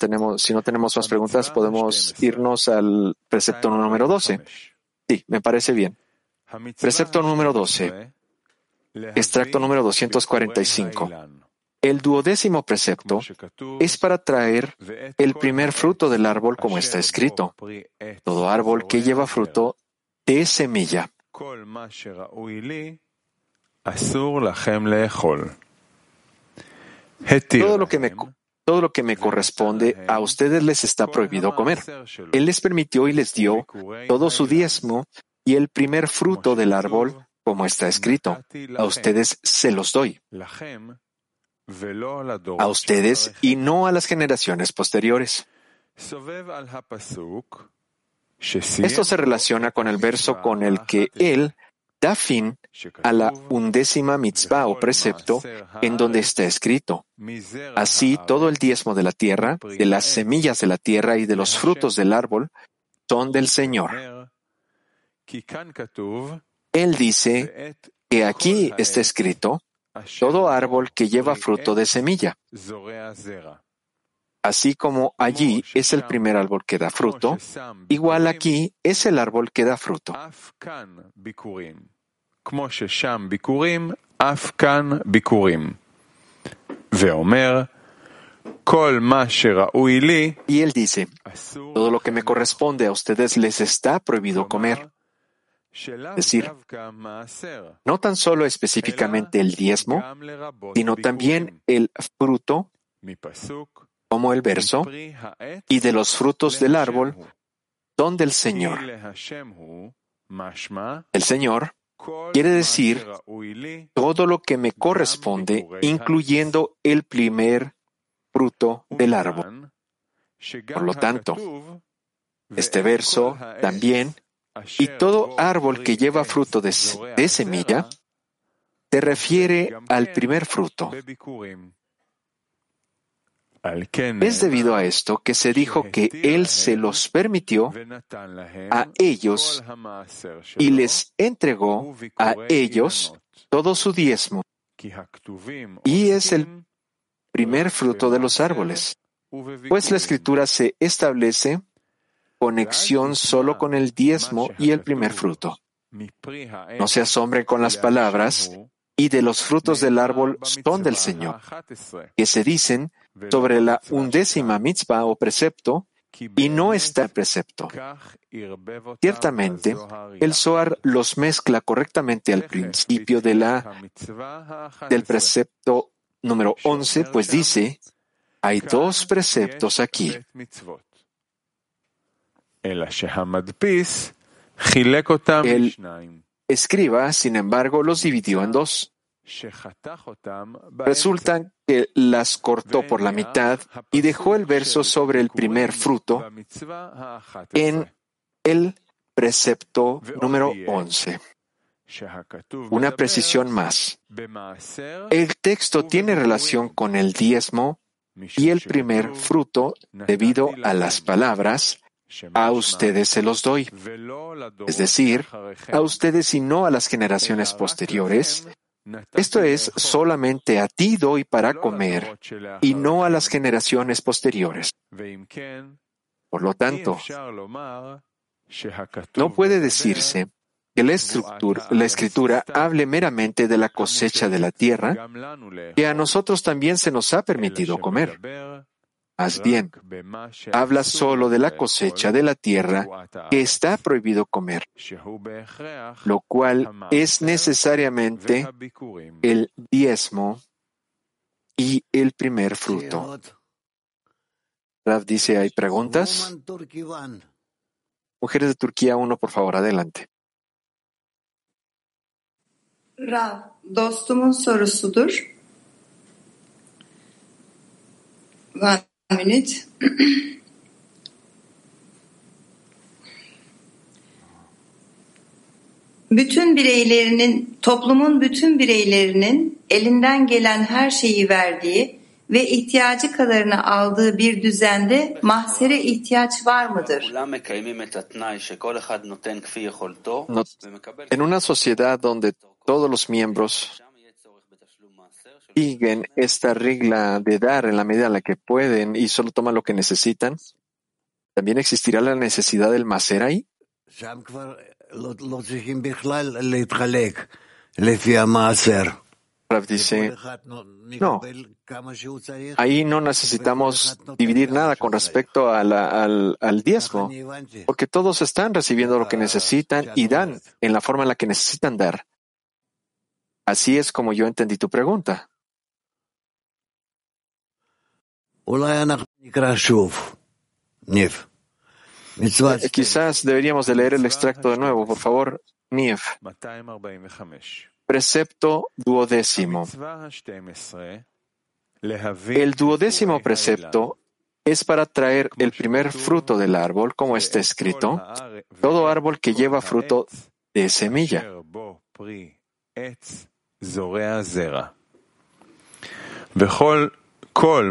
tenemos, si no tenemos más preguntas, podemos irnos al precepto número 12. Sí, me parece bien. Precepto número 12. Extracto número 245. El duodécimo precepto es para traer el primer fruto del árbol como está escrito. Todo árbol que lleva fruto de semilla. Todo lo que me todo lo que me corresponde a ustedes les está prohibido comer. Él les permitió y les dio todo su diezmo y el primer fruto del árbol, como está escrito. A ustedes se los doy. A ustedes y no a las generaciones posteriores. Esto se relaciona con el verso con el que él da fin a la undécima mitzvah o precepto en donde está escrito. Así todo el diezmo de la tierra, de las semillas de la tierra y de los frutos del árbol son del Señor. Él dice que aquí está escrito todo árbol que lleva fruto de semilla. Así como allí es el primer árbol que da fruto, igual aquí es el árbol que da fruto. Y él dice, todo lo que me corresponde a ustedes les está prohibido comer. Es decir, no tan solo específicamente el diezmo, sino también el fruto como el verso, y de los frutos del árbol son del Señor. El Señor quiere decir todo lo que me corresponde, incluyendo el primer fruto del árbol. Por lo tanto, este verso también, y todo árbol que lleva fruto de, de semilla, se refiere al primer fruto. Es debido a esto que se dijo que Él se los permitió a ellos y les entregó a ellos todo su diezmo. Y es el primer fruto de los árboles. Pues la escritura se establece conexión solo con el diezmo y el primer fruto. No se asombren con las palabras y de los frutos del árbol son del Señor, que se dicen sobre la undécima mitzvah o precepto y no está precepto. Ciertamente, el Zohar los mezcla correctamente al principio de la, del precepto número 11, pues dice, hay dos preceptos aquí. El escriba, sin embargo, los dividió en dos. Resulta que las cortó por la mitad y dejó el verso sobre el primer fruto en el precepto número 11. Una precisión más. El texto tiene relación con el diezmo y el primer fruto debido a las palabras a ustedes se los doy. Es decir, a ustedes y no a las generaciones posteriores, esto es, solamente a ti doy para comer y no a las generaciones posteriores. Por lo tanto, no puede decirse que la, la escritura hable meramente de la cosecha de la tierra, que a nosotros también se nos ha permitido comer. Más bien, habla solo de la cosecha de la tierra que está prohibido comer, lo cual es necesariamente el diezmo y el primer fruto. Rav dice, ¿hay preguntas? Mujeres de Turquía, uno, por favor, adelante. Rav, dostumun sorusudur. Minute. bütün bireylerinin, toplumun bütün bireylerinin elinden gelen her şeyi verdiği ve ihtiyacı kadarını aldığı bir düzende mahsere ihtiyaç var mıdır? En una sociedad donde todos los miembros siguen esta regla de dar en la medida en la que pueden y solo toman lo que necesitan, ¿también existirá la necesidad del macer ahí? Dice, no, ahí no necesitamos dividir nada con respecto al, al diezmo, porque todos están recibiendo lo que necesitan y dan en la forma en la que necesitan dar. Así es como yo entendí tu pregunta. Eh, quizás deberíamos de leer el extracto de nuevo, por favor. Nief. Precepto duodécimo. El duodécimo precepto es para traer el primer fruto del árbol, como está escrito, todo árbol que lleva fruto de semilla.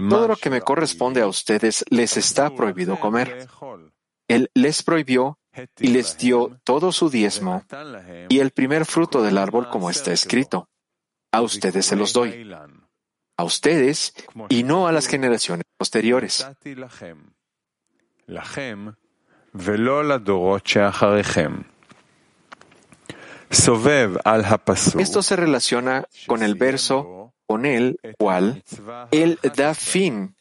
Todo lo que me corresponde a ustedes les está prohibido comer. Él les prohibió y les dio todo su diezmo y el primer fruto del árbol como está escrito. A ustedes se los doy. A ustedes y no a las generaciones posteriores. Esto se relaciona con el verso con el cual él da fin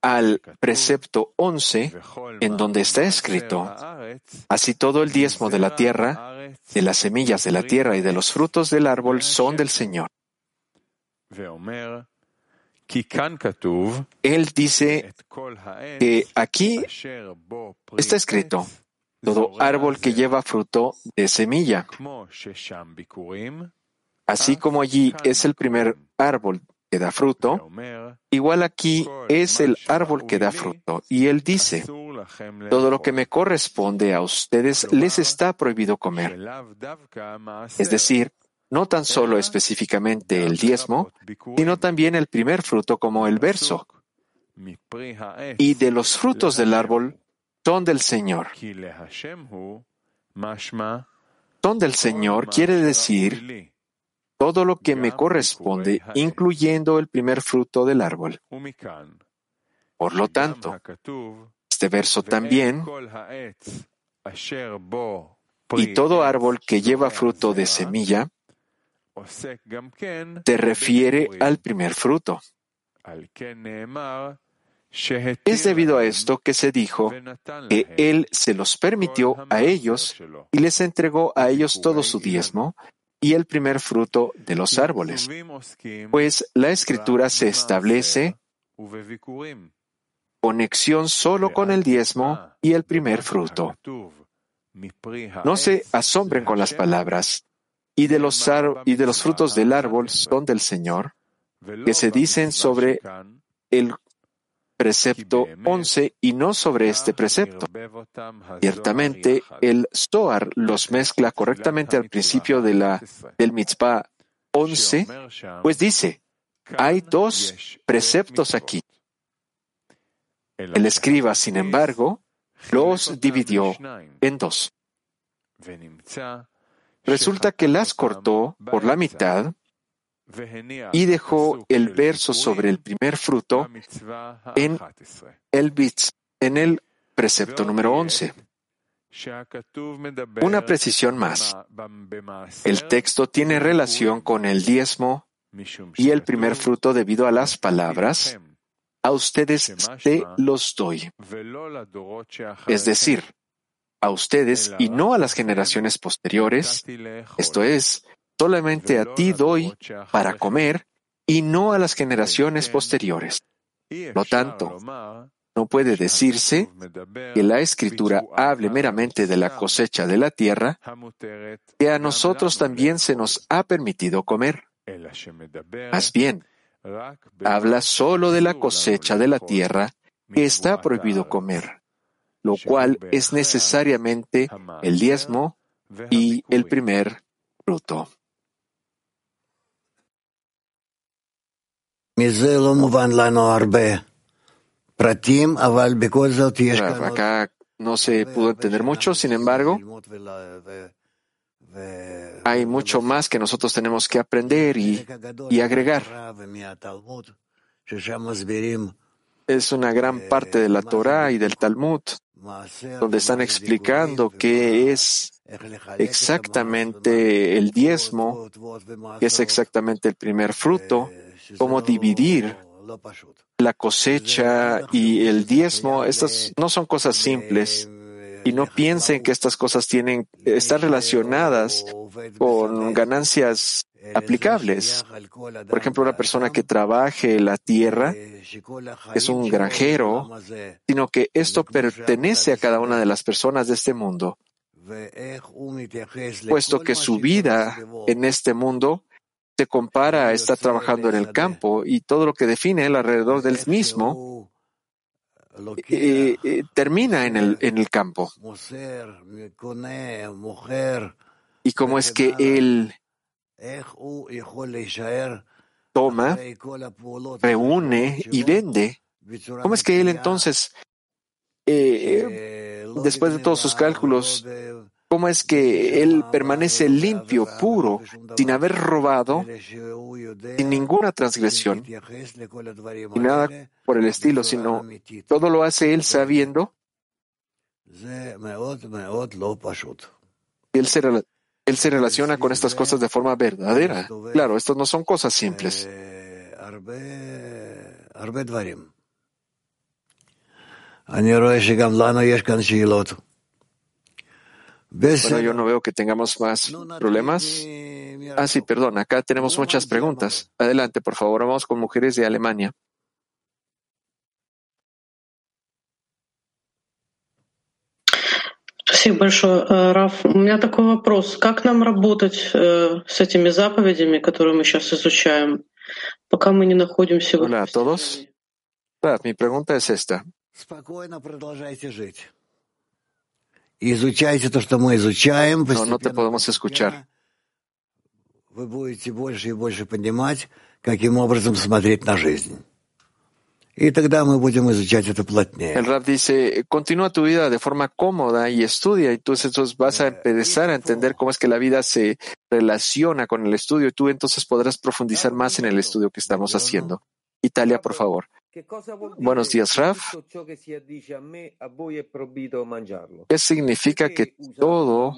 al precepto 11, en donde está escrito, así todo el diezmo de la tierra, de las semillas de la tierra y de los frutos del árbol son del Señor. Él dice que aquí está escrito, todo árbol que lleva fruto de semilla. Así como allí es el primer árbol que da fruto, igual aquí es el árbol que da fruto. Y él dice, todo lo que me corresponde a ustedes les está prohibido comer. Es decir, no tan solo específicamente el diezmo, sino también el primer fruto como el verso. Y de los frutos del árbol son del Señor. Son del Señor quiere decir todo lo que me corresponde, incluyendo el primer fruto del árbol. Por lo tanto, este verso también, y todo árbol que lleva fruto de semilla, te refiere al primer fruto. Es debido a esto que se dijo que Él se los permitió a ellos y les entregó a ellos todo su diezmo y el primer fruto de los árboles, pues la escritura se establece conexión solo con el diezmo y el primer fruto. No se asombren con las palabras, y de los, y de los frutos del árbol son del Señor, que se dicen sobre el precepto 11 y no sobre este precepto. Ciertamente, el Zohar los mezcla correctamente al principio del mitzvah 11, pues dice, hay dos preceptos aquí. El escriba, sin embargo, los dividió en dos. Resulta que las cortó por la mitad y dejó el verso sobre el primer fruto en el, en el precepto número 11. Una precisión más. El texto tiene relación con el diezmo y el primer fruto debido a las palabras, a ustedes te los doy. Es decir, a ustedes y no a las generaciones posteriores, esto es, solamente a ti doy para comer y no a las generaciones posteriores. Lo tanto, no puede decirse que la escritura hable meramente de la cosecha de la tierra, que a nosotros también se nos ha permitido comer. Más bien, habla solo de la cosecha de la tierra que está prohibido comer, lo cual es necesariamente el diezmo y el primer fruto. Acá no se pudo entender mucho, sin embargo, hay mucho más que nosotros tenemos que aprender y, y agregar. Es una gran parte de la Torah y del Talmud, donde están explicando qué es exactamente el diezmo, qué es exactamente el primer fruto, cómo dividir la cosecha y el diezmo. Estas no son cosas simples y no piensen que estas cosas tienen, están relacionadas con ganancias aplicables. Por ejemplo, una persona que trabaje la tierra es un granjero, sino que esto pertenece a cada una de las personas de este mundo, puesto que su vida en este mundo se compara a estar trabajando en el campo y todo lo que define él alrededor del mismo eh, eh, termina en el, en el campo. Y cómo es que él toma, reúne y vende. ¿Cómo es que él entonces, eh, después de todos sus cálculos, cómo es que él permanece limpio, puro, sin haber robado, sin ninguna transgresión, y nada por el estilo, sino todo lo hace él sabiendo. Él se, él se relaciona con estas cosas de forma verdadera. Claro, estas no son cosas simples. Bueno, yo no veo que tengamos más problemas. Ah, sí, perdón, acá tenemos muchas preguntas. Adelante, por favor, vamos con mujeres de Alemania. Спасибо большое, Раф. У меня такой вопрос. Как нам работать с этими заповедями, которые мы сейчас изучаем, пока мы не находимся в Hola a todos. Mi pregunta es esta. Спокойно продолжайте жить. No, no te podemos escuchar. El Rab dice, continúa tu vida de forma cómoda y estudia, y tú entonces vas a empezar a entender cómo es que la vida se relaciona con el estudio, y tú entonces podrás profundizar más en el estudio que estamos haciendo. Italia, por favor. Buenos días, Raf. ¿Qué significa que todo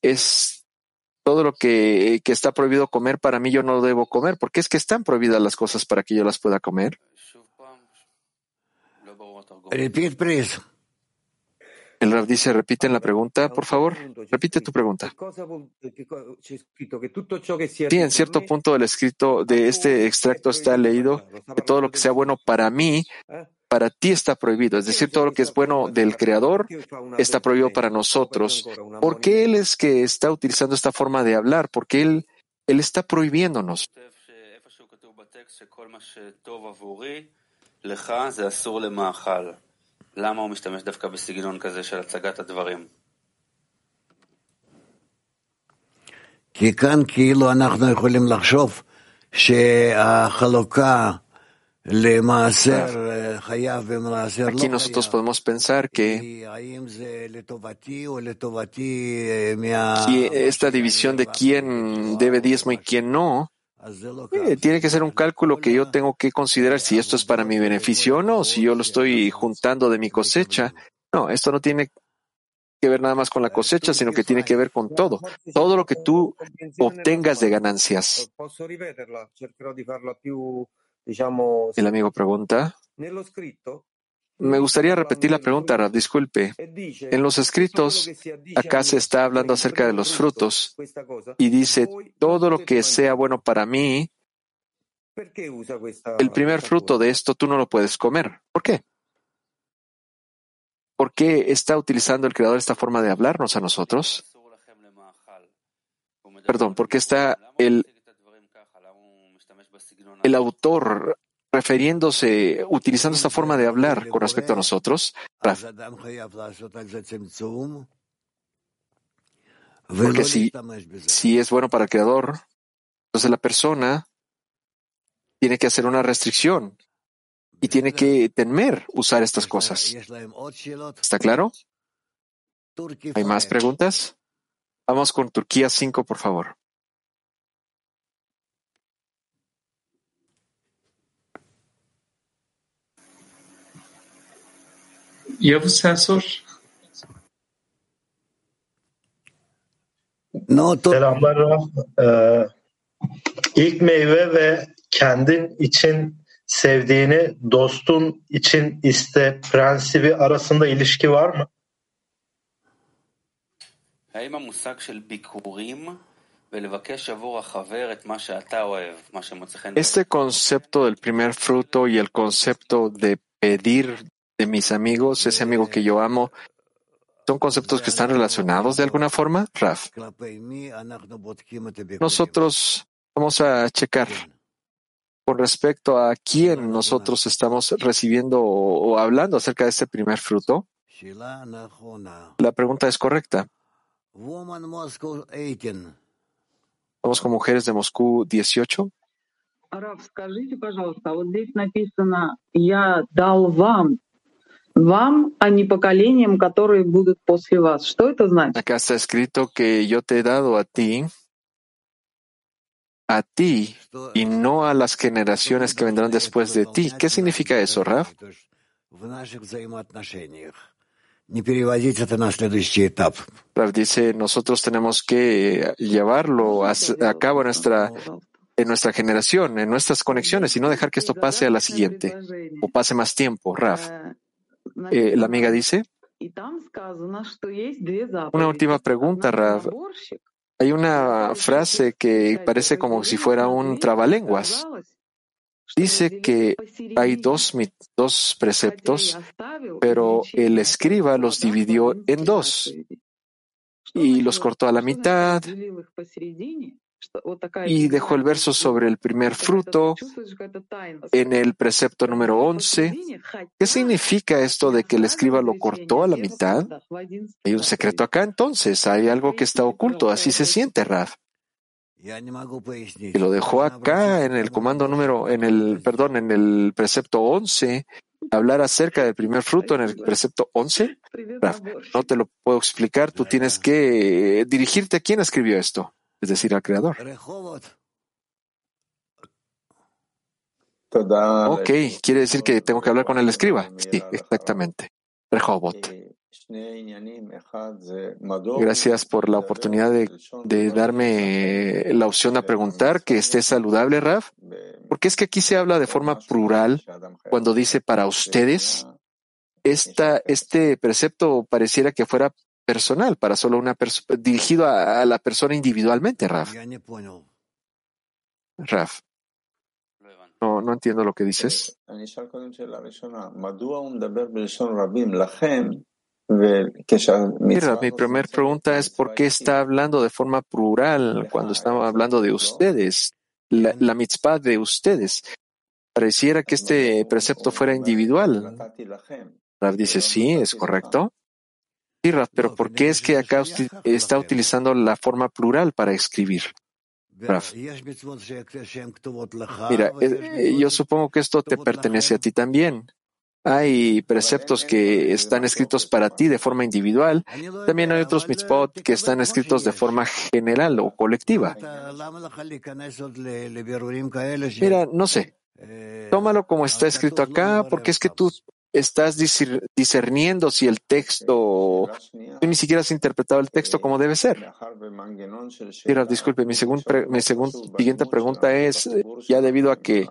es todo lo que, que, está prohibido comer para mí yo no lo debo comer? ¿Por qué es que están prohibidas las cosas para que yo las pueda comer? El Rav dice, repiten la pregunta, por favor. Repite tu pregunta. Sí, en cierto punto del escrito de este extracto está leído que todo lo que sea bueno para mí, para ti está prohibido. Es decir, todo lo que es bueno del Creador está prohibido para nosotros. ¿Por qué Él es que está utilizando esta forma de hablar? Porque Él, él está prohibiéndonos. למה הוא משתמש דווקא בסגנון כזה של הצגת הדברים? כי כאן כאילו אנחנו יכולים לחשוב שהחלוקה למעשר חייב ומעשר Aquí nosotros podemos pensar que esta división de quién debe diezmo y quién no Tiene que ser un cálculo que yo tengo que considerar si esto es para mi beneficio o no, si yo lo estoy juntando de mi cosecha. No, esto no tiene que ver nada más con la cosecha, sino que tiene que ver con todo, todo lo que tú obtengas de ganancias. El amigo pregunta. Me gustaría repetir la pregunta, Disculpe. En los escritos, acá se está hablando acerca de los frutos y dice, todo lo que sea bueno para mí, el primer fruto de esto tú no lo puedes comer. ¿Por qué? ¿Por qué está utilizando el Creador esta forma de hablarnos a nosotros? Perdón, ¿por qué está el, el autor refiriéndose, utilizando esta forma de hablar con respecto a nosotros, porque si, si es bueno para el creador, entonces la persona tiene que hacer una restricción y tiene que temer usar estas cosas. ¿Está claro? ¿Hay más preguntas? Vamos con Turquía 5, por favor. Yavuz Sensor. No, to- Selamlar Raf. Ee, ilk meyve ve kendin için sevdiğini dostun için iste prensibi arasında ilişki var mı? האם המושג של ביקורים ולבקש עבור החבר את מה שאתה אוהב, מה שמוצא חן בעיניך, Este concepto del primer fruto y el concepto de pedir de mis amigos, ese amigo que yo amo, ¿Son conceptos que están relacionados de alguna forma, Raf? Nosotros vamos a checar con respecto a quién nosotros estamos recibiendo o hablando acerca de este primer fruto. La pregunta es correcta. Vamos con mujeres de Moscú 18 вам», вам, а не поколениям, которые будут после вас. Что это значит? Acá está escrito que yo te he dado a ti, a ti Что- y no a las generaciones que vendrán después de ti. ¿Qué significa eso, Raf? То есть В наших взаимоотношениях. Не переводить это на следующий этап. Raf dice, nosotros tenemos que llevarlo a, a cabo en nuestra, en nuestra generación, en nuestras conexiones y no dejar que esto pase a la siguiente o pase más tiempo. Raf, Eh, la amiga dice, Una última pregunta, Rav. hay una frase que parece como si fuera un trabalenguas. Dice que hay dos, dos preceptos, pero el escriba los dividió en dos y los cortó a la mitad y dejó el verso sobre el primer fruto en el precepto número 11. ¿Qué significa esto de que el escriba lo cortó a la mitad? Hay un secreto acá entonces, hay algo que está oculto, así se siente Raf. Y lo dejó acá en el comando número, en el, perdón, en el precepto 11, hablar acerca del primer fruto en el precepto 11. Raf, no te lo puedo explicar, tú tienes que eh, dirigirte a quién escribió esto es decir, al Creador. Ok, quiere decir que tengo que hablar con el escriba. Sí, exactamente. Rehoboth. Gracias por la oportunidad de, de, darme la opción a preguntar que esté saludable, Raf, porque es que aquí se habla de forma plural cuando dice para ustedes. Esta, este precepto pareciera que fuera personal, para solo una persona, dirigido a, la persona individualmente, Raf. Raf. No, no entiendo lo que dices. Mira, mi primera pregunta es por qué está hablando de forma plural cuando estamos hablando de ustedes, la, la mitzvah de ustedes. Pareciera que este precepto fuera individual. Raf dice, sí, es correcto pero ¿por qué es que acá está utilizando la forma plural para escribir? Raf. Mira, eh, yo supongo que esto te pertenece a ti también. Hay preceptos que están escritos para ti de forma individual. También hay otros mitzvot que están escritos de forma general o colectiva. Mira, no sé. Tómalo como está escrito acá, porque es que tú estás discerniendo si el texto, tú ni siquiera has interpretado el texto como debe ser. Mira, disculpe, mi, segunda mi segun, siguiente pregunta es, ya debido a que,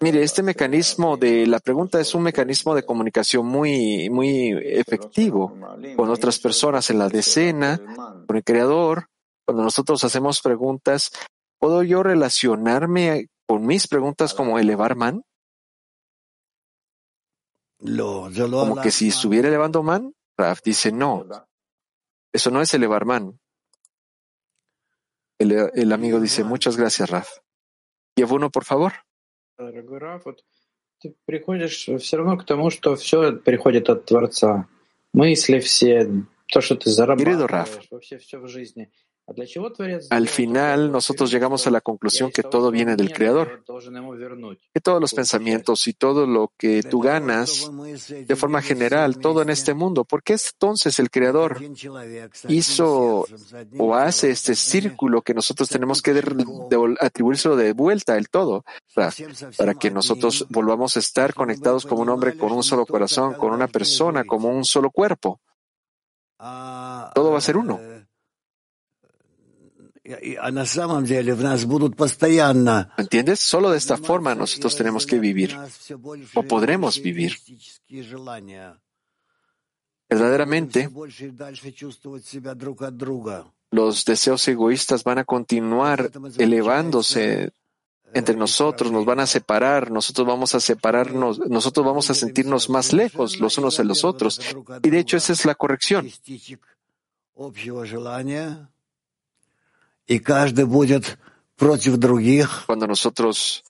mire, este mecanismo de la pregunta es un mecanismo de comunicación muy, muy efectivo con otras personas en la decena, con el creador. Cuando nosotros hacemos preguntas, ¿puedo yo relacionarme con mis preguntas como elevar man? como que si estuviera elevando man, Raf dice no, eso no es elevar man. El, amigo dice muchas gracias, Raf. Llevo uno, por favor. Querido Raf, al final, nosotros llegamos a la conclusión que todo viene del Creador, que todos los pensamientos y todo lo que tú ganas, de forma general, todo en este mundo, ¿por qué entonces el Creador hizo o hace este círculo que nosotros tenemos que atribuírselo de vuelta el todo, para que nosotros volvamos a estar conectados como un hombre con un solo corazón, con una persona, como un solo cuerpo? Todo va a ser uno. ¿Entiendes? Solo de esta forma nosotros tenemos que vivir o podremos vivir. Verdaderamente, los deseos egoístas van a continuar elevándose entre nosotros, nos van a separar, nosotros vamos a separarnos, nosotros vamos a sentirnos más lejos los unos de los otros. Y de hecho esa es la corrección. Cuando nosotros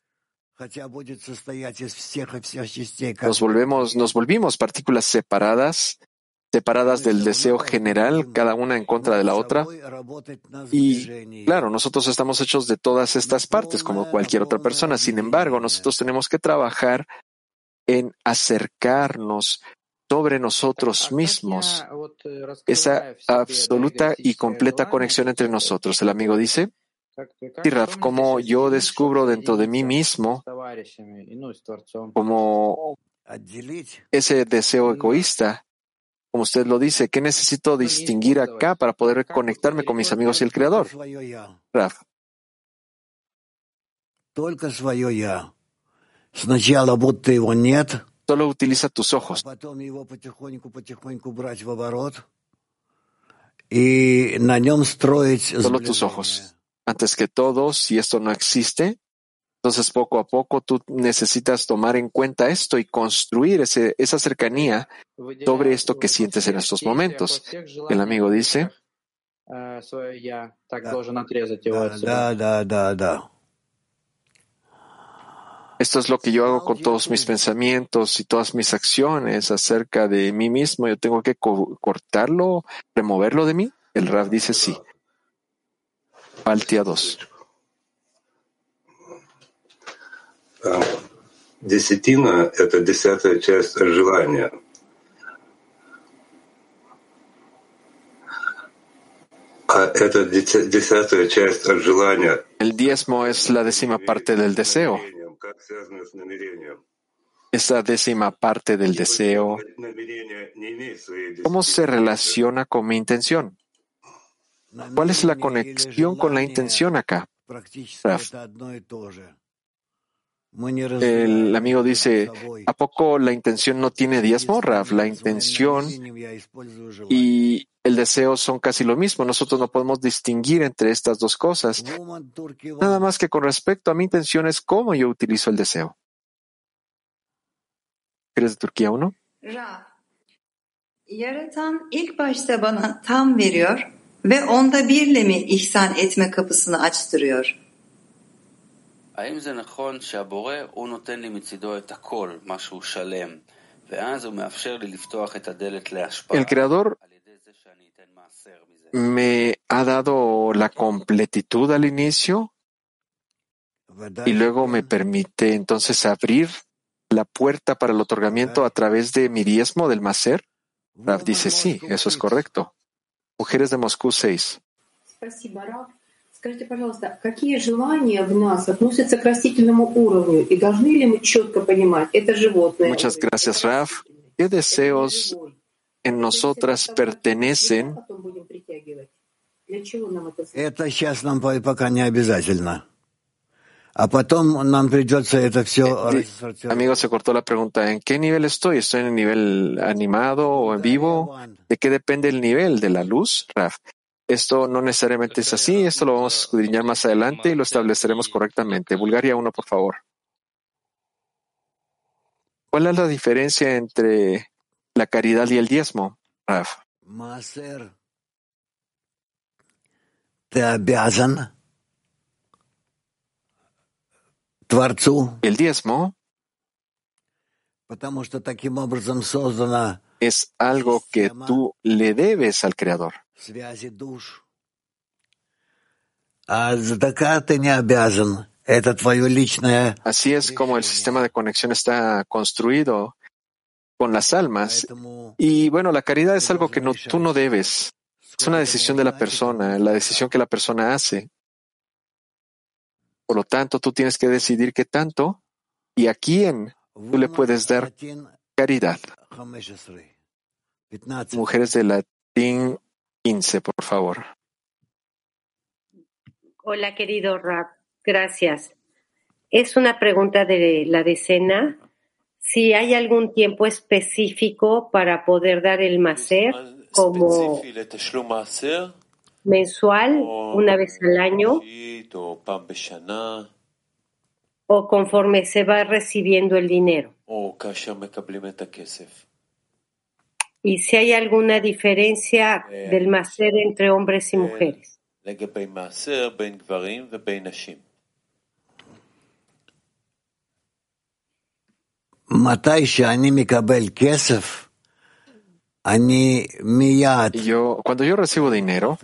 nos volvemos, nos volvimos partículas separadas, separadas del deseo general, cada una en contra de la otra. Y claro, nosotros estamos hechos de todas estas partes, como cualquier otra persona. Sin embargo, nosotros tenemos que trabajar en acercarnos sobre nosotros mismos, esa absoluta y completa conexión entre nosotros. El amigo dice, y Raf, como yo descubro dentro de mí mismo, como ese deseo egoísta, como usted lo dice, ¿qué necesito distinguir acá para poder conectarme con mis amigos y el Creador? Raf. Solo utiliza tus ojos. Solo tus ojos. Antes que todo, si esto no existe, entonces poco a poco tú necesitas tomar en cuenta esto y construir ese, esa cercanía sobre esto que sientes en estos momentos. El amigo dice. Esto es lo que yo hago con todos mis pensamientos y todas mis acciones acerca de mí mismo. Yo tengo que cortarlo, removerlo de mí. El Rav dice sí. Paltia 2. Десятина – это десятая часть желания. El diezmo es la décima parte del deseo. Esa décima parte del deseo, ¿cómo se relaciona con mi intención? ¿Cuál es la conexión con la intención acá? El amigo dice, ¿a poco la intención no tiene diezmo, Raf? La intención y deseo son casi lo mismo. Nosotros no podemos distinguir entre estas dos cosas. Nada más que con respecto a mi intención es cómo yo utilizo el deseo. ¿Eres de Turquía 1? Yaratan ilk başta bana tam veriyor ve onda birle mi ihsan etme kapısını açtırıyor? האם זה נכון שהבורא הוא נותן לי מצידו את הכל, משהו שלם, ואז הוא מאפשר לי לפתוח את הדלת להשפעה? El creador me ha dado la completitud al inicio y luego me permite entonces abrir la puerta para el otorgamiento a través de mi diezmo del Maser? Rav dice sí, eso es correcto. Mujeres de Moscú 6. Скажите, пожалуйста, какие желания в нас относятся к растительному уровню, и должны ли мы четко понимать, это животное? Muchas gracias, Raf. ¿Qué deseos en nosotras pertenecen. Eh, amigo, se cortó la pregunta. ¿En qué nivel estoy? ¿Estoy en el nivel animado o en vivo? ¿De qué depende el nivel de la luz, Raf? Esto no necesariamente es así. Esto lo vamos a escudriñar más adelante y lo estableceremos correctamente. Bulgaria 1, por favor. ¿Cuál es la diferencia entre la caridad y el diezmo, Raf? El diezmo es algo que tú le debes al Creador. Así es como el sistema de conexión está construido con las almas. Y bueno, la caridad es algo que no, tú no debes. Es una decisión de la persona, la decisión que la persona hace. Por lo tanto, tú tienes que decidir qué tanto y a quién tú le puedes dar caridad. Mujeres de latín 15, por favor. Hola, querido Rap. Gracias. Es una pregunta de la decena. Si hay algún tiempo específico para poder dar el macer, como mensual, una vez al año, o conforme se va recibiendo el dinero. Y si hay alguna diferencia del macer entre hombres y mujeres. Yo, cuando yo recibo dinero,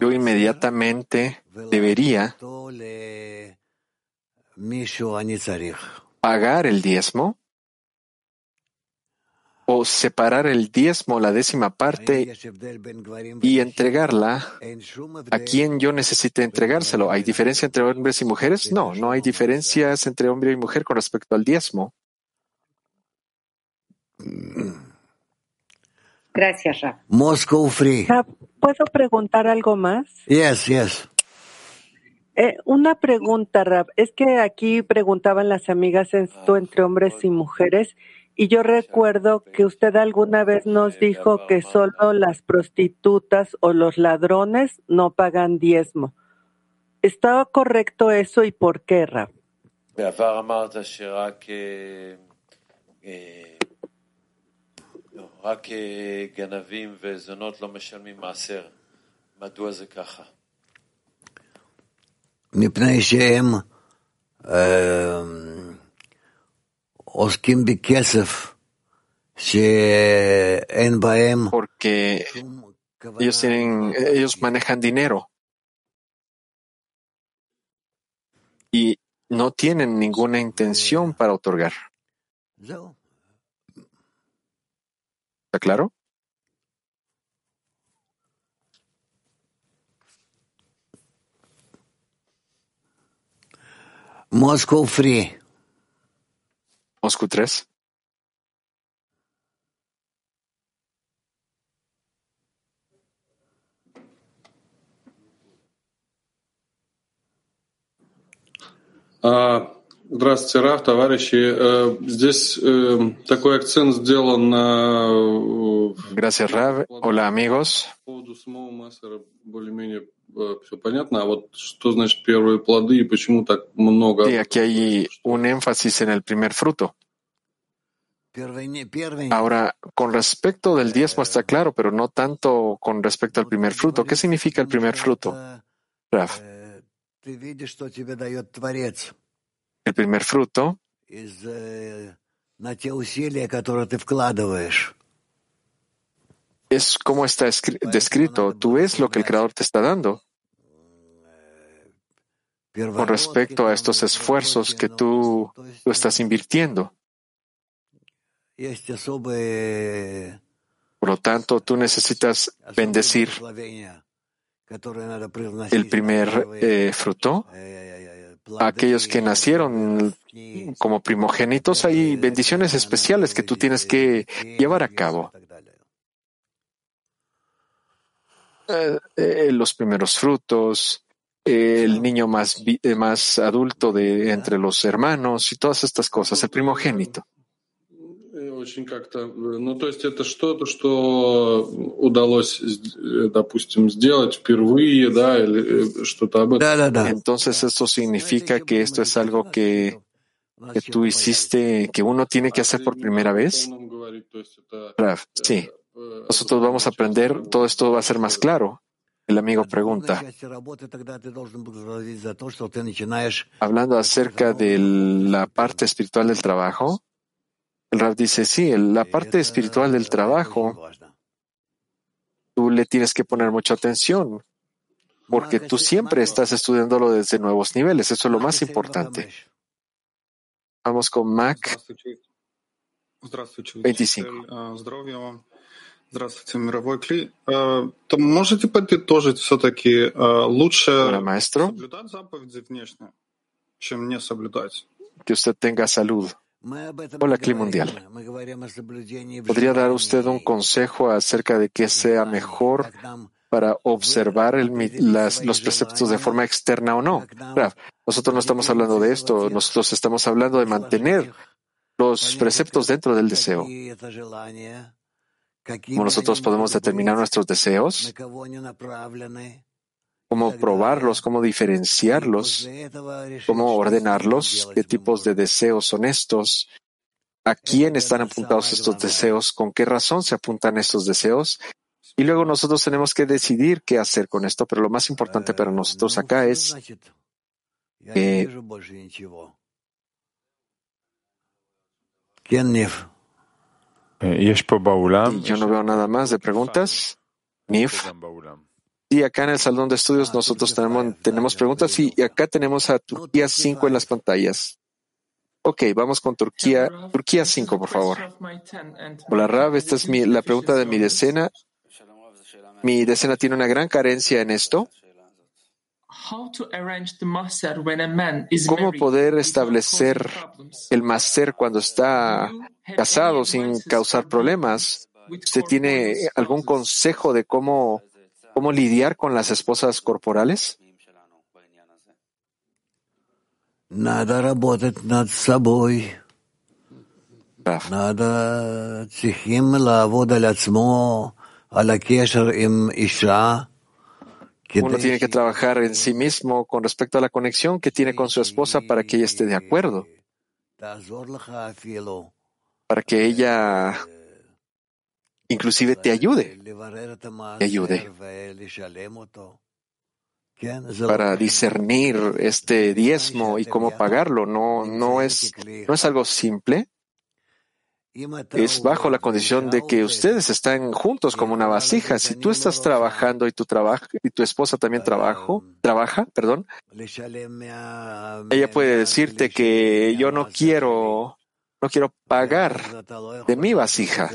yo inmediatamente debería pagar el diezmo o separar el diezmo, la décima parte, y entregarla a quien yo necesite entregárselo. ¿Hay diferencia entre hombres y mujeres? No, no hay diferencias entre hombre y mujer con respecto al diezmo. Gracias, Rab. Moscow Free. ¿Puedo preguntar algo más? Yes, yes. Eh, una pregunta, Rab. Es que aquí preguntaban las amigas esto entre hombres y mujeres y yo recuerdo que usted alguna vez nos dijo que solo las prostitutas o los ladrones no pagan diezmo. ¿Estaba correcto eso y por qué, Rab? מפני שהם porque ellos tienen, ellos manejan dinero y no tienen ninguna intención para otorgar. ¿Está claro? Moscow Free. Moscú 3. Здравствуйте, Раф, товарищи. Здесь такой акцент сделан на... Gracias, Rav. Hola, amigos. По поводу самого Массера более-менее все понятно. А вот что значит первые плоды и почему так много... Sí, aquí hay un énfasis en el primer fruto. Ahora, con respecto del diezmo está claro, pero no tanto con respecto al primer fruto. ¿Qué significa el primer fruto, Raf? El primer fruto es como está descrito. Tú ves lo que el Creador te está dando con respecto a estos esfuerzos que tú, tú estás invirtiendo. Por lo tanto, tú necesitas bendecir el primer eh, fruto. Aquellos que nacieron como primogénitos, hay bendiciones especiales que tú tienes que llevar a cabo. Eh, eh, los primeros frutos, el niño más, más adulto de entre los hermanos y todas estas cosas, el primogénito очень как-то, ну, то есть это что-то, что удалось, допустим, сделать впервые, да, или что-то об этом. Да, да, да. Entonces esto significa que esto es algo que, que tú hiciste, que uno tiene que hacer por primera vez. Raf, sí. Nosotros vamos a aprender, todo esto va a ser más claro. El amigo pregunta, hablando acerca de la parte espiritual del trabajo, el Rav dice, sí, la parte espiritual del trabajo, tú le tienes que poner mucha atención. porque tú siempre estás estudiándolo desde nuevos niveles. Eso es lo más importante. Vamos con Mac 25. Здравствуйте, мировой Кли. То можете подытожить все-таки лучше Hola, maestro. соблюдать заповеди внешне, чем не соблюдать? Que usted tenga salud. Hola, Cli Mundial. ¿Podría dar usted un consejo acerca de qué sea mejor para observar el mi- las- los preceptos de forma externa o no? Nosotros no estamos hablando de esto, nosotros estamos hablando de mantener los preceptos dentro del deseo. Como nosotros podemos determinar nuestros deseos, cómo probarlos, cómo diferenciarlos, cómo ordenarlos, qué tipos de deseos son estos, a quién están apuntados estos deseos, con qué razón se apuntan estos deseos. Y luego nosotros tenemos que decidir qué hacer con esto, pero lo más importante para nosotros acá es que yo no veo nada más de preguntas. Nif. Y acá en el salón de estudios nosotros tenemos, tenemos preguntas y, y acá tenemos a Turquía 5 en las pantallas. Ok, vamos con Turquía. Turquía 5, por favor. Hola, Rab. Esta es mi, la pregunta de mi decena. Mi decena tiene una gran carencia en esto. ¿Cómo poder establecer el máster cuando está casado sin causar problemas? ¿Usted tiene algún consejo de cómo, ¿Cómo lidiar con las esposas corporales? Nada uno tiene que trabajar en sí mismo con respecto a la conexión que tiene con su esposa para que ella esté de acuerdo, para que ella inclusive te ayude, te ayude para discernir este diezmo y cómo pagarlo. No, no, es, no es algo simple. Es bajo la condición de que ustedes están juntos como una vasija. Si tú estás trabajando y tu, trabaja, y tu esposa también trabajo, trabaja, perdón, ella puede decirte que yo no quiero, no quiero pagar de mi vasija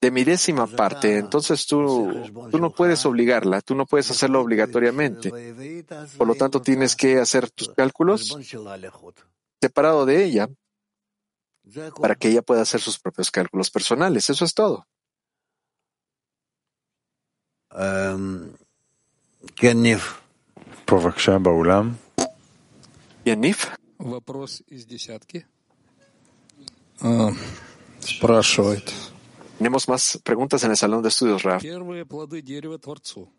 de mi décima parte, entonces tú, no puedes obligarla, tú no puedes hacerlo obligatoriamente. Por lo tanto, tienes que hacer tus cálculos separado de ella para que ella pueda hacer sus propios cálculos personales. Eso es todo. Tenemos más preguntas en el salón de estudios, Raf.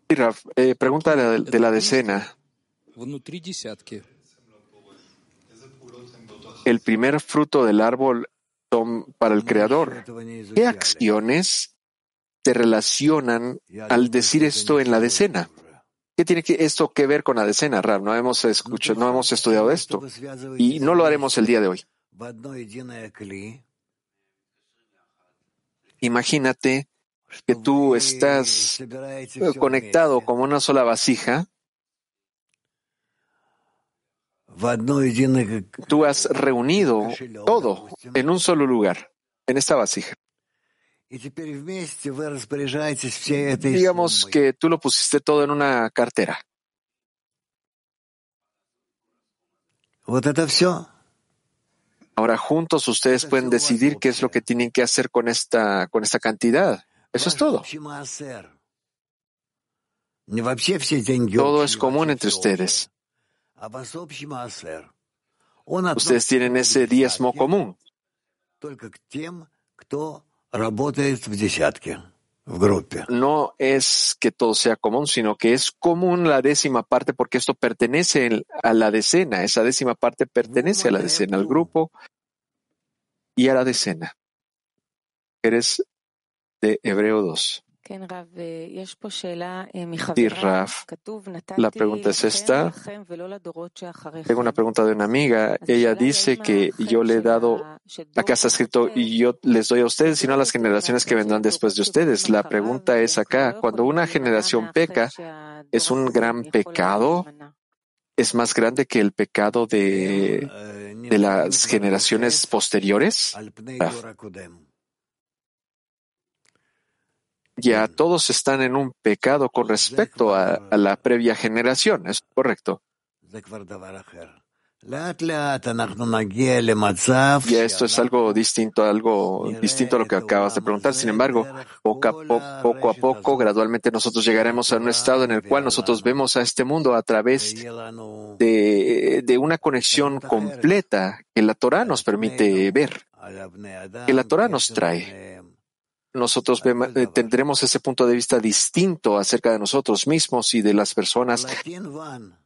Sí, Raf, eh, pregunta de, la decena. El primer fruto del árbol para el Creador. ¿Qué acciones se relacionan al decir esto en la decena? ¿Qué tiene esto que ver con la decena, Rab? No hemos escuchado, no hemos estudiado esto y no lo haremos el día de hoy. Imagínate que tú estás eh, conectado como una sola vasija. Tú has reunido todo en un solo lugar, en esta vasija. Digamos que tú lo pusiste todo en una cartera. Ahora juntos ustedes pueden decidir qué es lo que tienen que hacer con esta, con esta cantidad. Eso es todo. Todo es común entre ustedes. Ustedes tienen ese diezmo común. No es que todo sea común, sino que es común la décima parte porque esto pertenece a la decena. Esa décima parte pertenece ah, a la decena, al grupo y a la decena. Eres de Hebreo 2. Sí, Raf. La pregunta es esta. Tengo una pregunta de una amiga. Ella dice que yo le he dado, acá está escrito, y yo les doy a ustedes, sino a las generaciones que vendrán después de ustedes. La pregunta es acá, cuando una generación peca, ¿es un gran pecado? ¿Es más grande que el pecado de, de las generaciones posteriores? Raf. Ya todos están en un pecado con respecto a, a la previa generación, ¿es correcto? Ya esto es algo distinto, algo distinto a lo que acabas de preguntar. Sin embargo, poco a poco, poco a poco, gradualmente nosotros llegaremos a un estado en el cual nosotros vemos a este mundo a través de, de una conexión completa que la Torah nos permite ver, que la Torah nos trae. Nosotros vemos- eh, tendremos ese punto de vista distinto acerca de nosotros mismos y de las personas,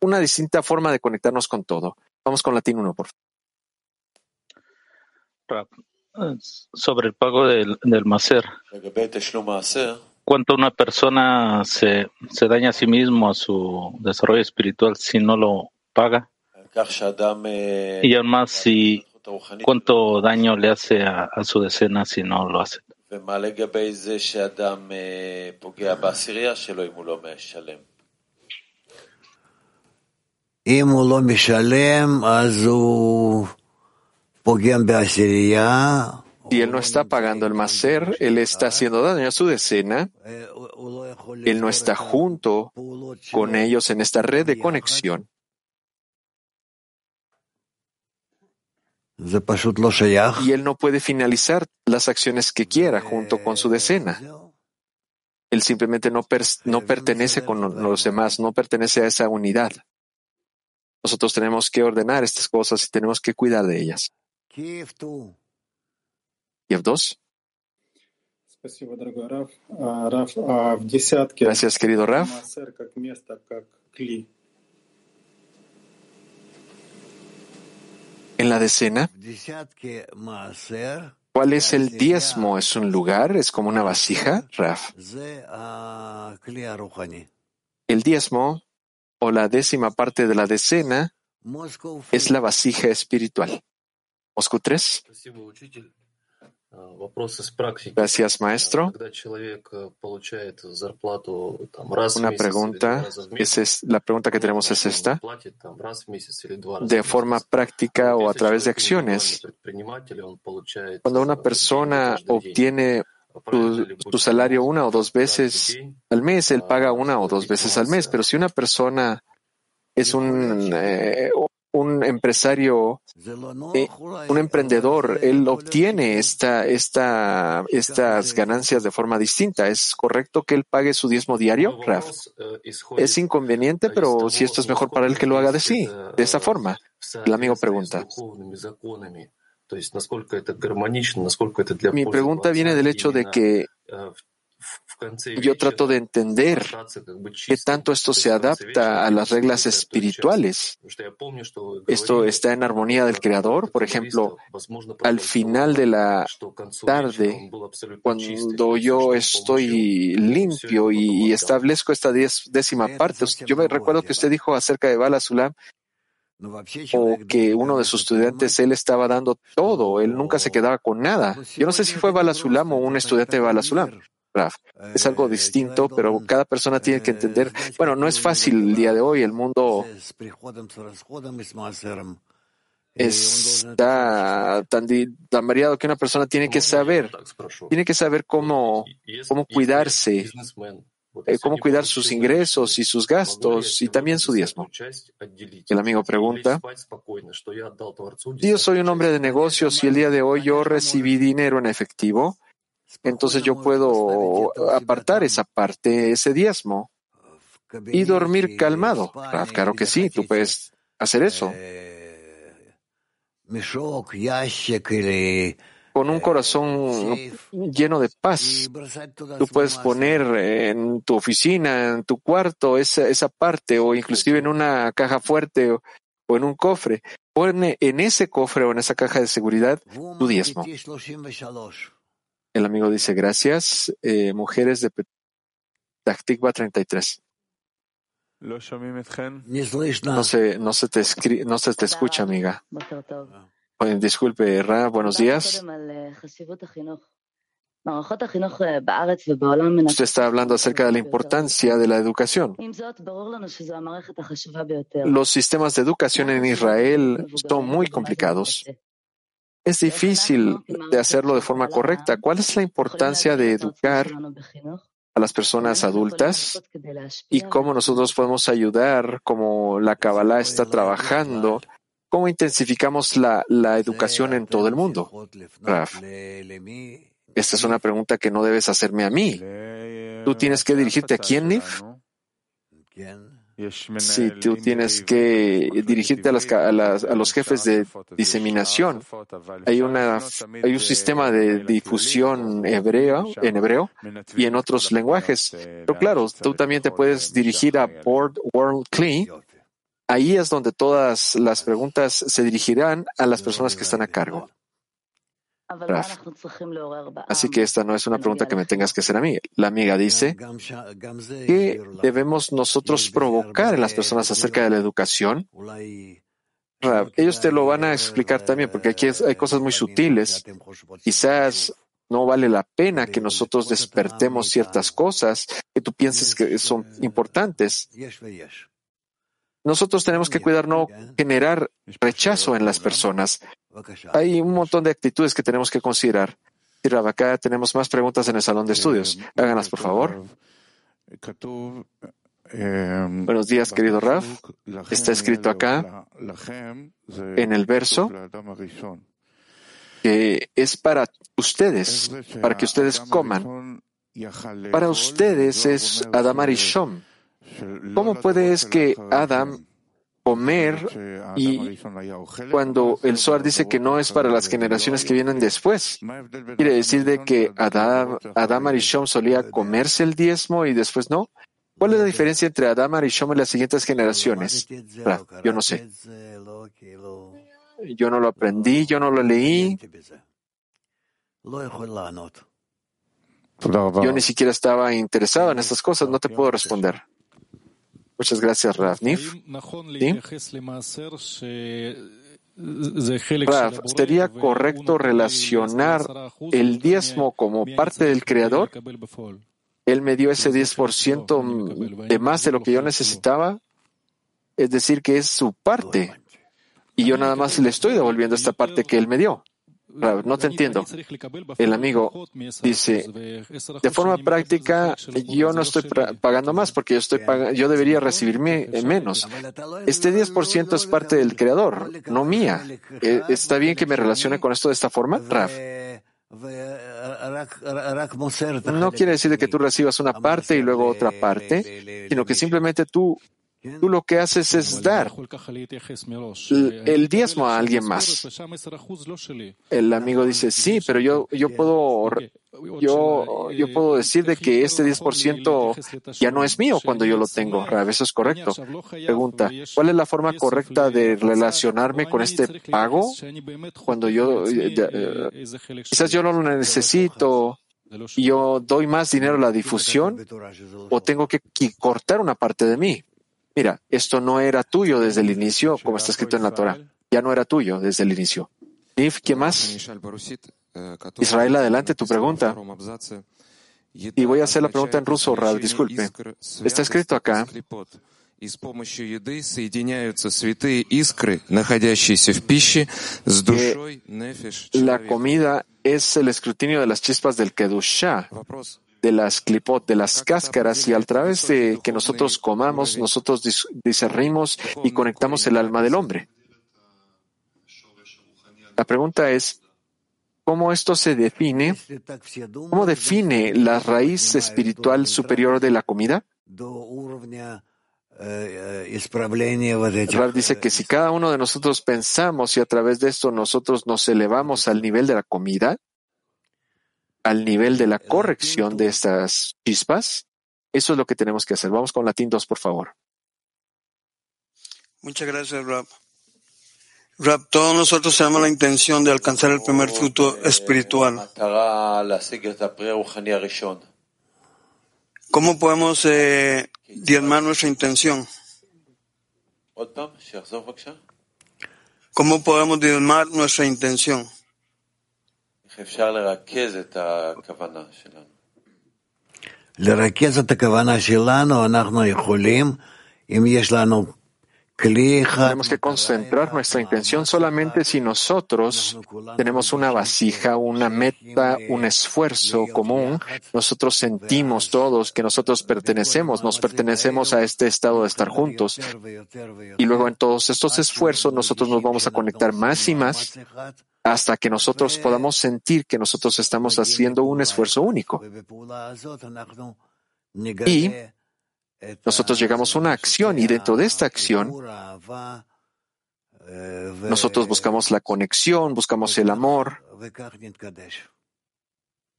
una distinta forma de conectarnos con todo. Vamos con Latín 1, por favor. Sobre el pago del, del macer. ¿Cuánto una persona se, se daña a sí mismo, a su desarrollo espiritual, si no lo paga? Y además, si, ¿cuánto daño le hace a, a su decena si no lo hace? ומה לגבי זה שאדם אה, פוגע בעשירייה שלו אם הוא לא משלם? אם הוא לא משלם, אז הוא פוגם בעשירייה, Si él no está pagando el macer, él está haciendo daño a su decena, él no está junto con ellos en esta red de conexión. y él no puede finalizar las acciones que quiera junto con su decena. Él simplemente no, no pertenece con los demás, no pertenece a esa unidad. Nosotros tenemos que ordenar estas cosas y tenemos que cuidar de ellas. Kiev 2. Gracias, querido Raf. En la decena, ¿cuál es el diezmo? ¿Es un lugar? ¿Es como una vasija? Raf. El diezmo o la décima parte de la decena es la vasija espiritual. Moscú 3. Gracias, maestro. Una pregunta, es, la pregunta que tenemos es esta. De forma práctica o a través de acciones, cuando una persona obtiene tu, salario una o dos veces al mes, él paga una o dos veces al mes, pero si una persona es un un empresario, eh, un emprendedor, él obtiene estas ganancias de forma distinta. ¿Es correcto que él pague su diezmo diario, Raf? Es inconveniente, pero si esto es mejor para él que lo haga de sí, de esa forma. El amigo pregunta. Mi pregunta viene del hecho de que yo trato de entender qué tanto esto se adapta a las reglas espirituales. Esto está en armonía del Creador. Por ejemplo, al final de la tarde, cuando yo estoy limpio y, establezco esta décima parte, yo me recuerdo que usted dijo acerca de Bala Sulam o que uno de sus estudiantes, él estaba dando todo, él nunca se quedaba con nada. Yo no sé si fue Balasulam o un estudiante de Balasulam, es algo distinto, pero cada persona tiene que entender. Bueno, no es fácil el día de hoy, el mundo está tan, variado que una persona tiene que saber, tiene que saber cómo, cómo cuidarse, eh, cómo cuidar sus ingresos y sus gastos y también su diezmo. El amigo pregunta, yo soy un hombre de negocios y el día de hoy yo recibí dinero en efectivo entonces yo puedo apartar esa parte, ese diezmo, y dormir calmado. Ah, claro que sí, tú puedes hacer eso. Con un corazón lleno de paz, tú puedes poner en tu oficina, en tu cuarto, esa, esa parte, o inclusive en una caja fuerte o, o en un cofre. Pone en ese cofre o en esa caja de seguridad tu diezmo. El amigo dice, gracias. Eh, mujeres de Tacticba 33. No se, no, se te no se te escucha, amiga. Ah. Disculpe, Ra, buenos días. Usted está hablando acerca de la importancia de la educación. Los sistemas de educación en Israel son muy complicados. Es difícil de hacerlo de forma correcta. ¿Cuál es la importancia de educar a las personas adultas y cómo nosotros podemos ayudar, como la Kabbalah está trabajando, cómo intensificamos la, la educación en todo el mundo? Raf, esta es una pregunta que no debes hacerme a mí. Tú tienes que dirigirte a quién, Nif? Sí, tú tienes que dirigirte a, las, a, las, a, los jefes de diseminación. Hay, una, hay un sistema de difusión hebreo, en hebreo y en otros lenguajes. Pero claro, tú también te puedes dirigir a Board World Clean. Ahí es donde todas las preguntas se dirigirán a las personas que están a cargo. Raf. Así que esta no es una pregunta que me tengas que hacer a mí. La amiga dice que debemos nosotros provocar en las personas acerca de la educación. Raf, ellos te lo van a explicar también, porque aquí hay cosas muy sutiles. Quizás no vale la pena que nosotros despertemos ciertas cosas que tú pienses que son importantes. Nosotros tenemos que cuidar no generar rechazo en las personas. Hay un montón de actitudes que tenemos que considerar. Y Rab, acá tenemos más preguntas en el salón de estudios. Háganlas, por favor. Buenos días, querido Raf. Está escrito acá en el verso que es para ustedes, para que ustedes coman. Para ustedes es Adam Arishom. ¿Cómo puede es que Adam comer y cuando el Zohar dice que no es para las generaciones que vienen después. Quiere decir de que Adam, Adam Arishom solía comerse el diezmo y después no. ¿Cuál es la diferencia entre Adam Arishom y las siguientes generaciones? Yo no sé. Yo no lo aprendí, yo no lo leí. Yo ni siquiera estaba interesado en estas cosas, no te puedo responder. Muchas gracias, Ravnif. Rav, ¿sería correcto relacionar el diezmo como parte del Creador? Él me dio ese 10% de más de lo que yo necesitaba. Es decir, que es su parte. Y yo nada más le estoy devolviendo esta parte que él me dio. No te entiendo. El amigo dice, de forma práctica, yo no estoy pagando más porque yo, estoy yo debería recibirme menos. Este 10% es parte del creador, no mía. ¿Está bien que me relacione con esto de esta forma, Raf? No quiere decir que tú recibas una parte y luego otra parte, sino que simplemente tú Tú lo que haces es dar el diezmo a alguien más. El amigo dice, sí, pero yo, yo puedo, yo, yo puedo decir de que este 10% ya no es mío cuando yo lo tengo. Eso es correcto. Pregunta, ¿cuál es la forma correcta de relacionarme con este pago cuando yo, quizás yo no lo necesito? y yo doy más dinero a la difusión o tengo que cortar una parte de mí. Mira, esto no era tuyo desde el inicio, como está escrito en la Torah. Ya no era tuyo desde el inicio. Nif, ¿quién más? Israel, adelante tu pregunta. Y voy a hacer la pregunta en ruso, Rav, disculpe. Está escrito acá. la comida es el escrutinio de las chispas del Kedushah de las clipot, de las cáscaras, y a través de que nosotros comamos, nosotros discernimos y conectamos el alma del hombre. La pregunta es, ¿cómo esto se define? ¿Cómo define la raíz espiritual superior de la comida? Rav dice que si cada uno de nosotros pensamos y a través de esto nosotros nos elevamos al nivel de la comida, al nivel de la corrección de estas chispas, eso es lo que tenemos que hacer. Vamos con Latín 2, por favor. Muchas gracias, Rab. Rab, todos nosotros tenemos la intención de alcanzar el primer fruto espiritual. ¿Cómo podemos eh, diezmar nuestra intención? ¿Cómo podemos diezmar nuestra intención? לרכז את הכוונה שלנו, אנחנו יכולים, אם יש לנו כלי אחד, Tenemos que concentrar nuestra intención solamente si nosotros tenemos una vasija, una meta, un esfuerzo común. Nosotros sentimos todos que nosotros pertenecemos, nos pertenecemos a este estado de estar juntos. Y luego en todos estos esfuerzos nosotros nos vamos a conectar más y más hasta que nosotros podamos sentir que nosotros estamos haciendo un esfuerzo único. Y nosotros llegamos a una acción y dentro de esta acción nosotros buscamos la conexión, buscamos el amor,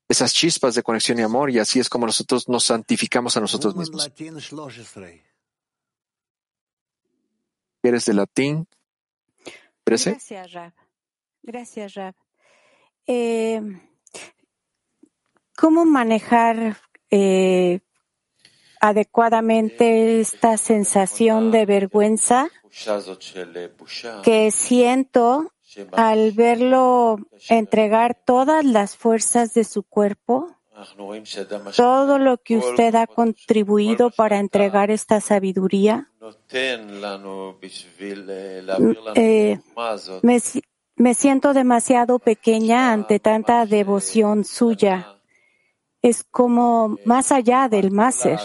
esas chispas de conexión y amor y así es como nosotros nos santificamos a nosotros mismos. ¿Eres de latín? ¿Trece? Gracias, Rab. Gracias, Rab. Eh, ¿Cómo manejar eh, adecuadamente esta sensación de vergüenza que siento al verlo entregar todas las fuerzas de su cuerpo, todo lo que usted ha contribuido para entregar esta sabiduría. Eh, me, me siento demasiado pequeña ante tanta devoción suya es como más allá del máser.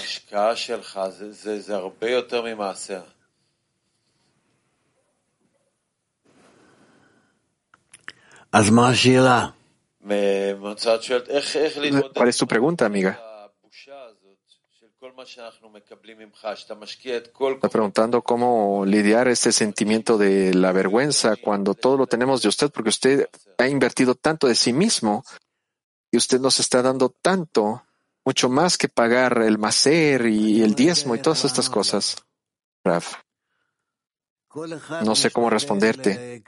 ¿Cuál es tu pregunta, amiga? Está preguntando cómo lidiar este sentimiento de la vergüenza cuando todo lo tenemos de usted, porque usted ha invertido tanto de sí mismo y usted nos está dando tanto, mucho más que pagar el macer y el diezmo y todas estas cosas. Raf. No sé cómo responderte.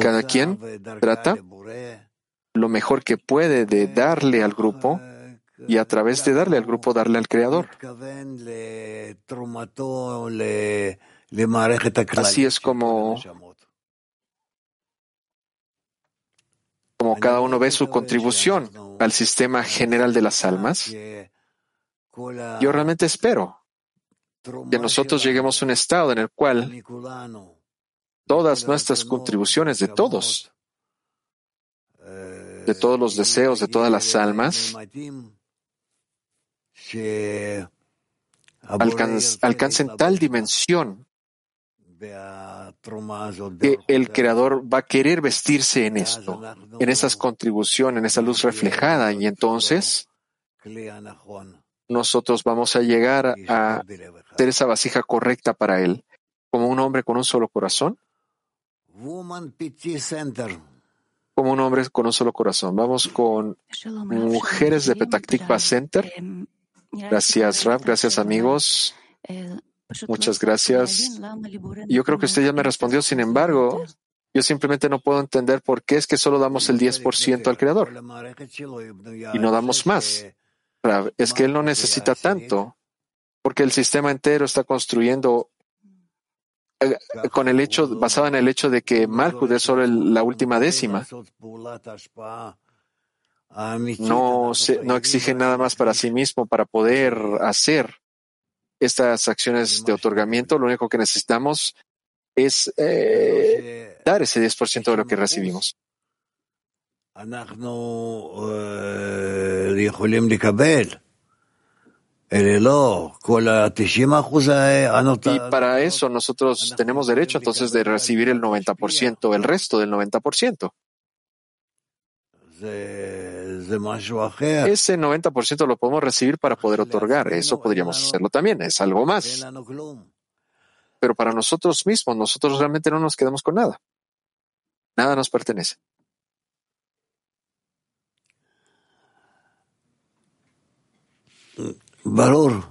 Cada quien trata lo mejor que puede de darle al grupo y a través de darle al grupo darle al Creador. Así es como como cada uno ve su contribución al sistema general de las almas, yo realmente espero que nosotros lleguemos a un estado en el cual todas nuestras contribuciones de todos, de todos los deseos de todas las almas, alcancen tal dimensión que el Creador va a querer vestirse en esto, en esas contribuciones, en esa luz reflejada, y entonces nosotros vamos a llegar a ser esa vasija correcta para Él, como un hombre con un solo corazón. Como un hombre con un solo corazón. Vamos con mujeres de Petactikva Center. Gracias, Rab. Gracias, amigos. Muchas gracias. Yo creo que usted ya me respondió, sin embargo, yo simplemente no puedo entender por qué es que solo damos el 10% al Creador y no damos más. Es que Él no necesita tanto, porque el sistema entero está construyendo eh, con el hecho, basado en el hecho de que Malchut es solo la última décima. No, se, no exige nada más para sí mismo para poder hacer estas acciones de otorgamiento, lo único que necesitamos es eh, dar ese 10% de lo que recibimos. Y para eso nosotros tenemos derecho entonces de recibir el 90%, el resto del 90%. Ese 90% lo podemos recibir para poder otorgar. Eso podríamos hacerlo también. Es algo más. Pero para nosotros mismos, nosotros realmente no nos quedamos con nada. Nada nos pertenece. Valor.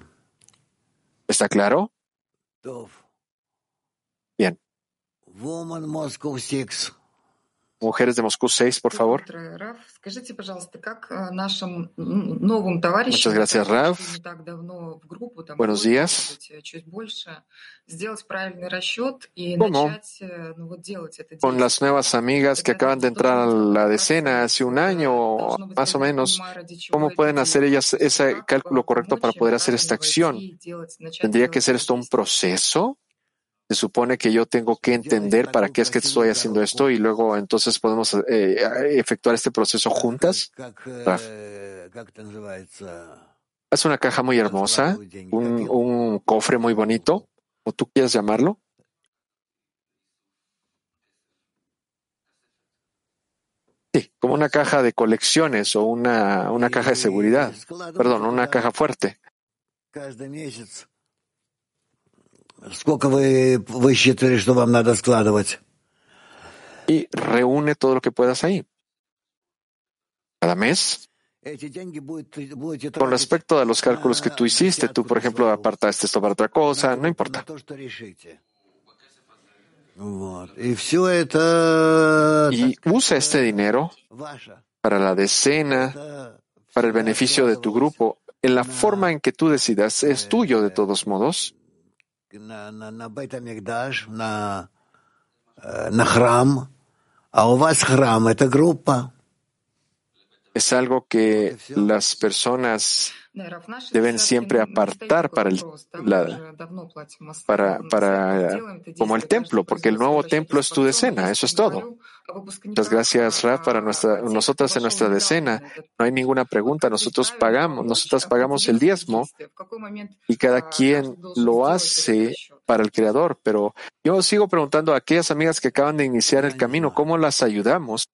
¿Está claro? Bien. Mujeres de Moscú 6, por favor. Muchas gracias, Rav. Buenos días. ¿Cómo? Con las nuevas amigas que acaban de entrar a la decena hace un año, más o menos, ¿cómo pueden hacer ellas ese cálculo correcto para poder hacer esta acción? ¿Tendría que ser esto un proceso? Se supone que yo tengo que entender para qué es que estoy haciendo esto y luego entonces podemos eh, efectuar este proceso juntas. Es una caja muy hermosa, un, un cofre muy bonito, o tú quieras llamarlo. Sí, como una caja de colecciones o una, una caja de seguridad. Perdón, una caja fuerte. Y reúne todo lo que puedas ahí. Cada mes. Con respecto a los cálculos que tú hiciste, tú, por ejemplo, apartaste esto para otra cosa, no importa. Y usa este dinero para la decena, para el beneficio de tu grupo, en la forma en que tú decidas, es tuyo de todos modos. на, на, на Бетамикдаш, на, э, на храм, а у вас храм — это группа. Es algo que las personas deben siempre apartar para el, para, para, como el templo, porque el nuevo templo es tu decena, eso es todo. Muchas gracias, Raf, para nuestra, nosotras en nuestra decena. No hay ninguna pregunta, nosotros pagamos, nosotras pagamos el diezmo y cada quien lo hace para el Creador, pero yo sigo preguntando a aquellas amigas que acaban de iniciar el camino, ¿cómo las ayudamos?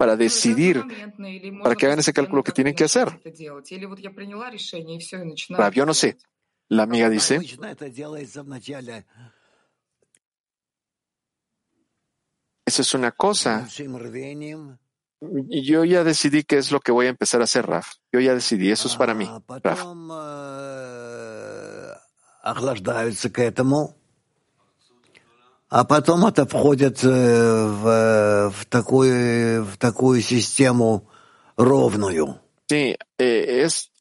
Para decidir, para que hagan ese cálculo que tienen que hacer. Yo no sé. La amiga dice, eso es una cosa. Yo ya decidí qué es lo que voy a empezar a hacer, Raf. Yo ya decidí, eso es para mí, Raf а потом это входит в, в, такую, в такую систему ровную. Sí, eh, es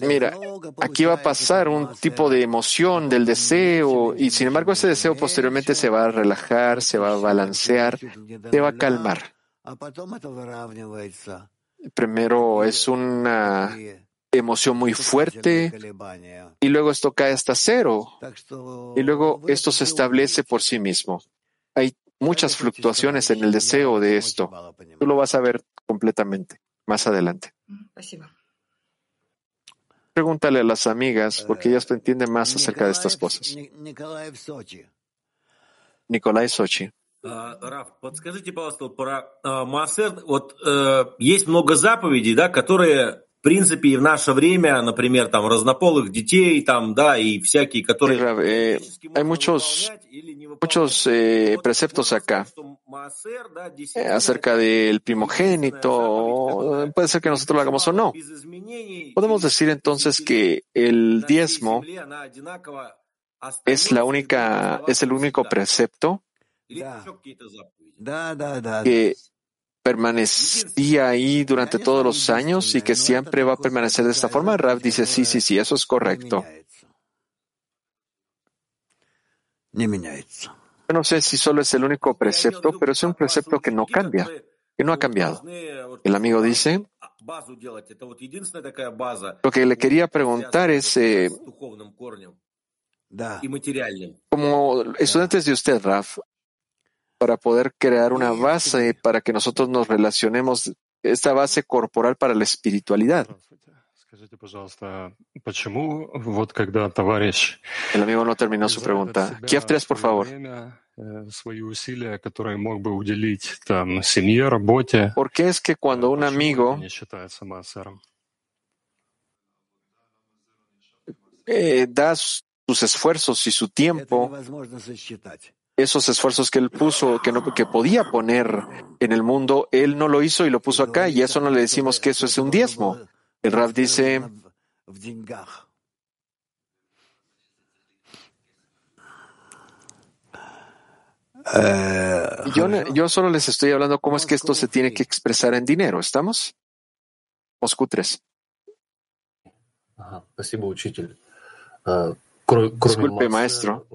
Mira, aquí va a pasar un tipo de emoción del deseo y sin embargo ese deseo posteriormente se va a relajar, se va a balancear, se va a calmar. Primero es una emoción muy fuerte y luego esto cae hasta cero y luego esto se establece por sí mismo. Hay muchas fluctuaciones en el deseo de esto. Tú lo vas a ver completamente más adelante. Pregúntale a las amigas porque ellas entienden más acerca de estas cosas. Nicolai Sochi. Раф, подскажите, пожалуйста, про Маасер. Вот есть много заповедей, да, которые в принципе, и в наше время, например, там, разнополых детей, там, да, и всякие, которые... Eh, hay muchos, muchos eh, preceptos acá eh, acerca del primogénito. Puede ser que nosotros lo hagamos o no. Podemos decir entonces que el diezmo es la única, es el único precepto que permanecía ahí durante todos los años y que siempre va a permanecer de esta forma? Rav dice, sí, sí, sí, eso es correcto. Yo no sé si solo es el único precepto, pero es un precepto que no cambia, que no ha cambiado. El amigo dice, lo que le quería preguntar es, eh, como estudiantes de usted, Raf, para poder crear una base para que nosotros nos relacionemos, esta base corporal para la espiritualidad. El amigo no terminó su pregunta. Kiev 3, por favor. ¿Por qué es que cuando un amigo eh, da sus esfuerzos y su tiempo esos esfuerzos que él puso, que no, podía poner en el mundo, él no lo hizo y lo puso acá, y eso no le decimos que eso es un diezmo. El Raf dice, yo, solo les estoy hablando cómo es que esto se tiene que expresar en dinero, ¿estamos? Moscú 3. Disculpe, maestro.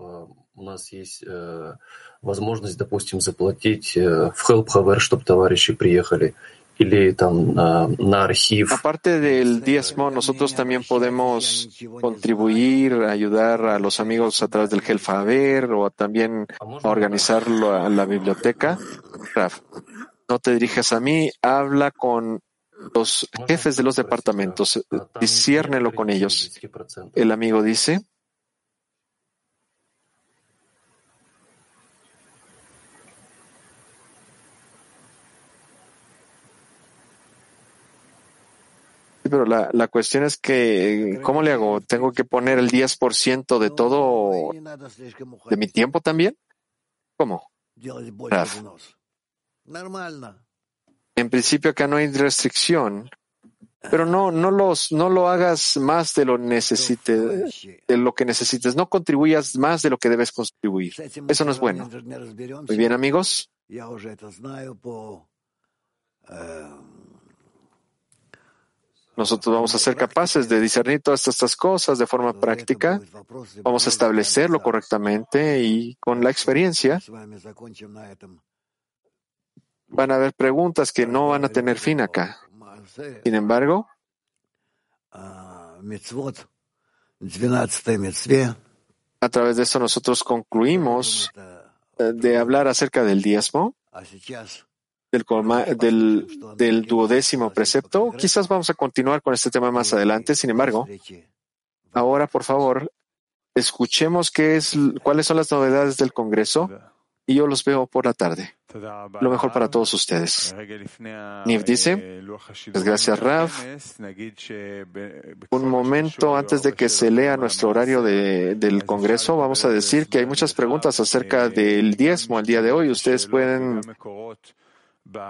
у нас есть возможность, допустим, заплатить в HelpHover, чтобы товарищи приехали. Aparte del diezmo, nosotros también podemos contribuir, ayudar a los amigos a través del Gelfaver o también a organizarlo a la biblioteca. Raf, no te dirijas a mí, habla con los jefes de los departamentos, disciérnelo con ellos. El amigo dice, Pero la, la cuestión es que, ¿cómo le hago? ¿Tengo que poner el 10% de todo, de mi tiempo también? ¿Cómo? En principio acá no hay restricción, pero no, no los, no lo hagas más de lo necesite, de lo que necesites. No contribuyas más de lo que debes contribuir. Eso no es bueno. Muy bien, amigos. Nosotros vamos a ser capaces de discernir todas estas cosas de forma práctica. Vamos a establecerlo correctamente y con la experiencia van a haber preguntas que no van a tener fin acá. Sin embargo, a través de eso nosotros concluimos eh, de hablar acerca del diezmo del, duodécimo precepto. Quizás vamos a continuar con este tema más adelante. Sin embargo, ahora, por favor, escuchemos qué es, cuáles son las novedades del Congreso y yo los veo por la tarde. Lo mejor para todos ustedes. Niv dice, pues gracias Rav. Un momento antes de que se lea nuestro horario de, del Congreso, vamos a decir que hay muchas preguntas acerca del diezmo el día de hoy. Ustedes pueden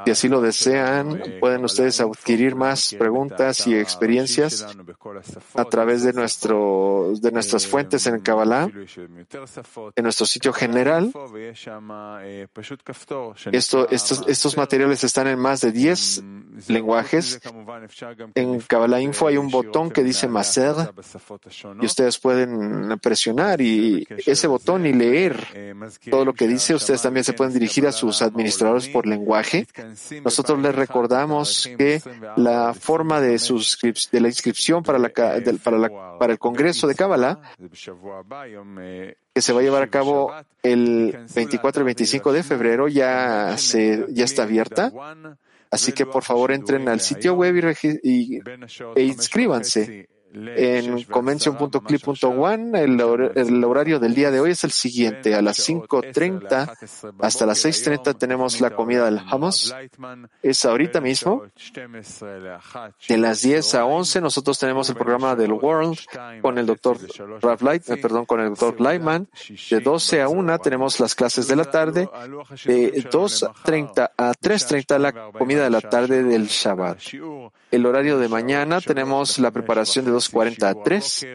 si así lo desean, pueden ustedes adquirir más preguntas y experiencias a través de, nuestro, de nuestras fuentes en Kabbalah, en nuestro sitio general. Esto, estos, estos materiales están en más de 10 lenguajes. En Kabbalah Info hay un botón que dice Maser y ustedes pueden presionar y ese botón y leer todo lo que dice. Ustedes también se pueden dirigir a sus administradores por lenguaje nosotros les recordamos que la forma de, de la inscripción para, la, para, para el Congreso de Kabbalah, que se va a llevar a cabo el 24 y 25 de febrero, ya, se, ya está abierta. Así que por favor entren al sitio web y, e inscríbanse en convention.clip.one. El, el, horario del día de hoy es el siguiente. A las 5.30 hasta las 6.30 tenemos la comida del hummus. Es ahorita mismo. De las 10 a 11 nosotros tenemos el programa del World con el doctor Rav Light, eh, perdón, con el doctor Lightman. De 12 a 1 tenemos las clases de la tarde. De 2.30 a 3.30 la comida de la tarde del Shabbat. El horario de mañana tenemos la preparación de 2.40 a 3.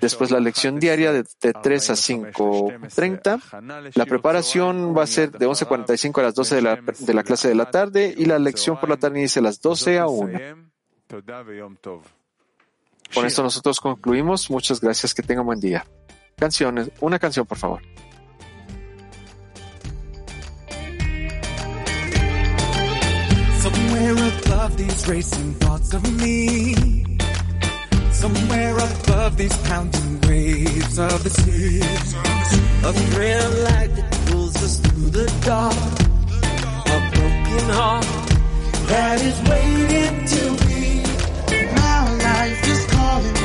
Después la lección diaria de, 3 a 5.30. La preparación va a ser de 11.45 a las 12 de la, de la clase de la tarde y la lección por la tarde inicia a las 12 a 1. Con esto nosotros concluimos. Muchas gracias. Que tengan buen día. Canciones. Una canción, por favor. Somewhere above these racing thoughts of me. Somewhere above these pounding waves of the sea. A thrill light that pulls us through the dark. A broken heart that is waiting to be. My life is calling,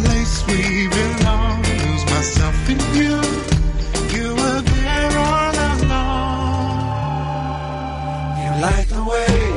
place we belong. Lose myself in you. You were there all along. You light the way.